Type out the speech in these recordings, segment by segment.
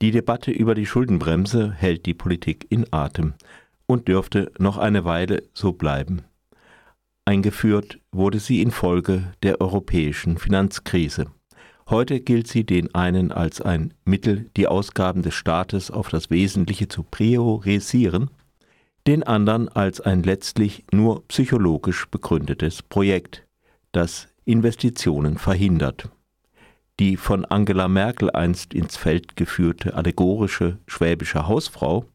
Die Debatte über die Schuldenbremse hält die Politik in Atem und dürfte noch eine Weile so bleiben. Eingeführt wurde sie infolge der europäischen Finanzkrise. Heute gilt sie den einen als ein Mittel, die Ausgaben des Staates auf das Wesentliche zu priorisieren, den anderen als ein letztlich nur psychologisch begründetes Projekt, das Investitionen verhindert. Die von Angela Merkel einst ins Feld geführte allegorische schwäbische Hausfrau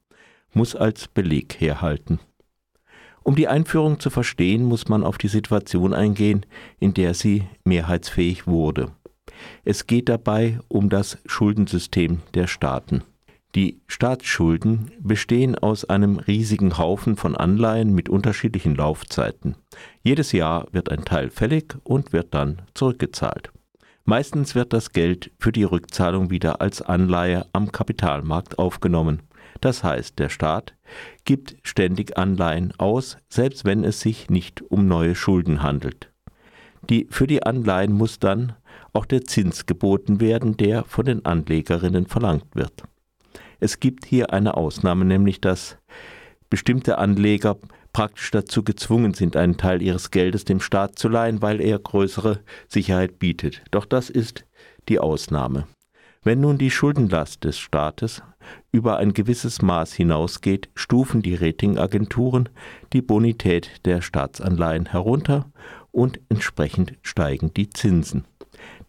muss als Beleg herhalten. Um die Einführung zu verstehen, muss man auf die Situation eingehen, in der sie mehrheitsfähig wurde. Es geht dabei um das Schuldensystem der Staaten. Die Staatsschulden bestehen aus einem riesigen Haufen von Anleihen mit unterschiedlichen Laufzeiten. Jedes Jahr wird ein Teil fällig und wird dann zurückgezahlt. Meistens wird das Geld für die Rückzahlung wieder als Anleihe am Kapitalmarkt aufgenommen. Das heißt, der Staat gibt ständig Anleihen aus, selbst wenn es sich nicht um neue Schulden handelt. Die, für die Anleihen muss dann auch der Zins geboten werden, der von den Anlegerinnen verlangt wird. Es gibt hier eine Ausnahme, nämlich dass bestimmte Anleger praktisch dazu gezwungen sind, einen Teil ihres Geldes dem Staat zu leihen, weil er größere Sicherheit bietet. Doch das ist die Ausnahme. Wenn nun die Schuldenlast des Staates über ein gewisses Maß hinausgeht, stufen die Ratingagenturen die Bonität der Staatsanleihen herunter und entsprechend steigen die Zinsen.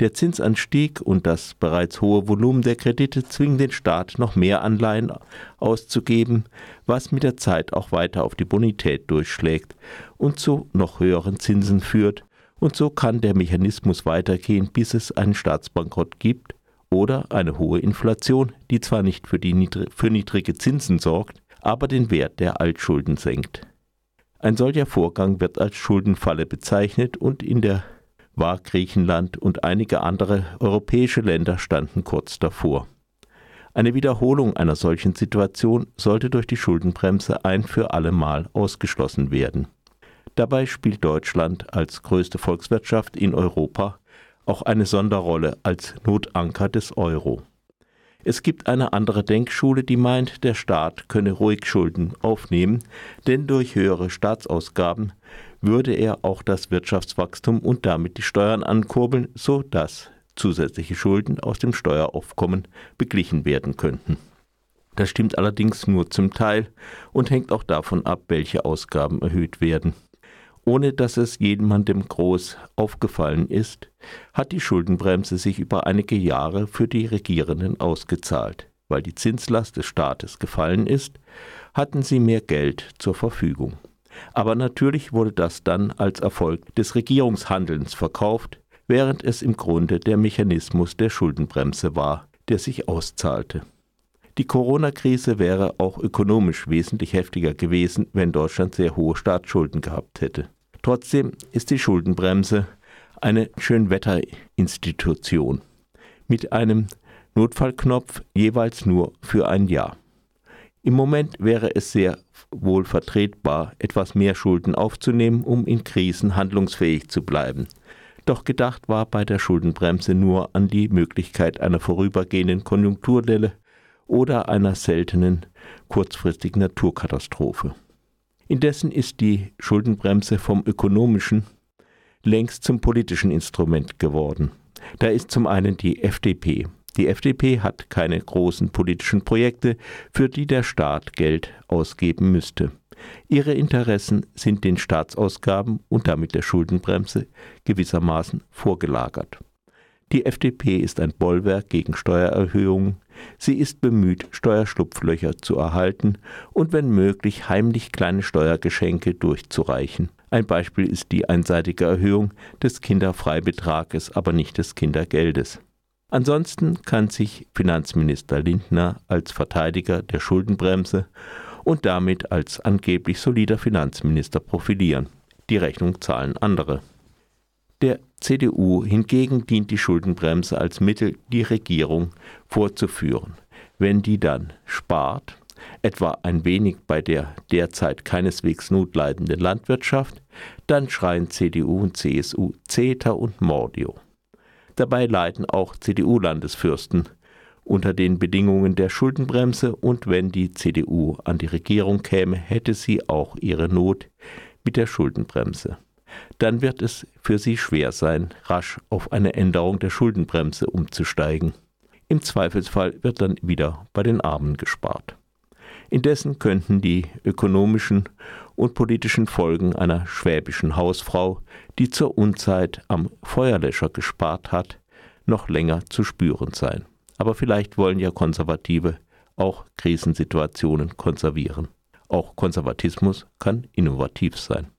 Der Zinsanstieg und das bereits hohe Volumen der Kredite zwingen den Staat, noch mehr Anleihen auszugeben, was mit der Zeit auch weiter auf die Bonität durchschlägt und zu noch höheren Zinsen führt, und so kann der Mechanismus weitergehen, bis es einen Staatsbankrott gibt oder eine hohe Inflation, die zwar nicht für, niedrig für niedrige Zinsen sorgt, aber den Wert der Altschulden senkt. Ein solcher Vorgang wird als Schuldenfalle bezeichnet und in der war Griechenland und einige andere europäische Länder standen kurz davor. Eine Wiederholung einer solchen Situation sollte durch die Schuldenbremse ein für alle Mal ausgeschlossen werden. Dabei spielt Deutschland als größte Volkswirtschaft in Europa auch eine Sonderrolle als Notanker des Euro. Es gibt eine andere Denkschule, die meint, der Staat könne ruhig Schulden aufnehmen, denn durch höhere Staatsausgaben würde er auch das Wirtschaftswachstum und damit die Steuern ankurbeln, so dass zusätzliche Schulden aus dem Steueraufkommen beglichen werden könnten. Das stimmt allerdings nur zum Teil und hängt auch davon ab, welche Ausgaben erhöht werden. Ohne dass es jemandem groß aufgefallen ist, hat die Schuldenbremse sich über einige Jahre für die Regierenden ausgezahlt. Weil die Zinslast des Staates gefallen ist, hatten sie mehr Geld zur Verfügung. Aber natürlich wurde das dann als Erfolg des Regierungshandelns verkauft, während es im Grunde der Mechanismus der Schuldenbremse war, der sich auszahlte. Die Corona-Krise wäre auch ökonomisch wesentlich heftiger gewesen, wenn Deutschland sehr hohe Staatsschulden gehabt hätte. Trotzdem ist die Schuldenbremse eine Schönwetterinstitution mit einem Notfallknopf jeweils nur für ein Jahr. Im Moment wäre es sehr wohl vertretbar, etwas mehr Schulden aufzunehmen, um in Krisen handlungsfähig zu bleiben. Doch gedacht war bei der Schuldenbremse nur an die Möglichkeit einer vorübergehenden Konjunkturdelle oder einer seltenen kurzfristigen Naturkatastrophe. Indessen ist die Schuldenbremse vom ökonomischen längst zum politischen Instrument geworden. Da ist zum einen die FDP, die FDP hat keine großen politischen Projekte, für die der Staat Geld ausgeben müsste. Ihre Interessen sind den Staatsausgaben und damit der Schuldenbremse gewissermaßen vorgelagert. Die FDP ist ein Bollwerk gegen Steuererhöhungen, sie ist bemüht, Steuerschlupflöcher zu erhalten und wenn möglich heimlich kleine Steuergeschenke durchzureichen. Ein Beispiel ist die einseitige Erhöhung des Kinderfreibetrages, aber nicht des Kindergeldes. Ansonsten kann sich Finanzminister Lindner als Verteidiger der Schuldenbremse und damit als angeblich solider Finanzminister profilieren. Die Rechnung zahlen andere. Der CDU hingegen dient die Schuldenbremse als Mittel, die Regierung vorzuführen. Wenn die dann spart, etwa ein wenig bei der derzeit keineswegs notleidenden Landwirtschaft, dann schreien CDU und CSU CETA und Mordio. Dabei leiden auch CDU-Landesfürsten, unter den Bedingungen der Schuldenbremse und wenn die CDU an die Regierung käme, hätte sie auch ihre Not mit der Schuldenbremse. Dann wird es für sie schwer sein, rasch auf eine Änderung der Schuldenbremse umzusteigen. Im Zweifelsfall wird dann wieder bei den Armen gespart. Indessen könnten die ökonomischen und politischen Folgen einer schwäbischen Hausfrau, die zur Unzeit am Feuerlöscher gespart hat, noch länger zu spüren sein. Aber vielleicht wollen ja Konservative auch Krisensituationen konservieren. Auch Konservatismus kann innovativ sein.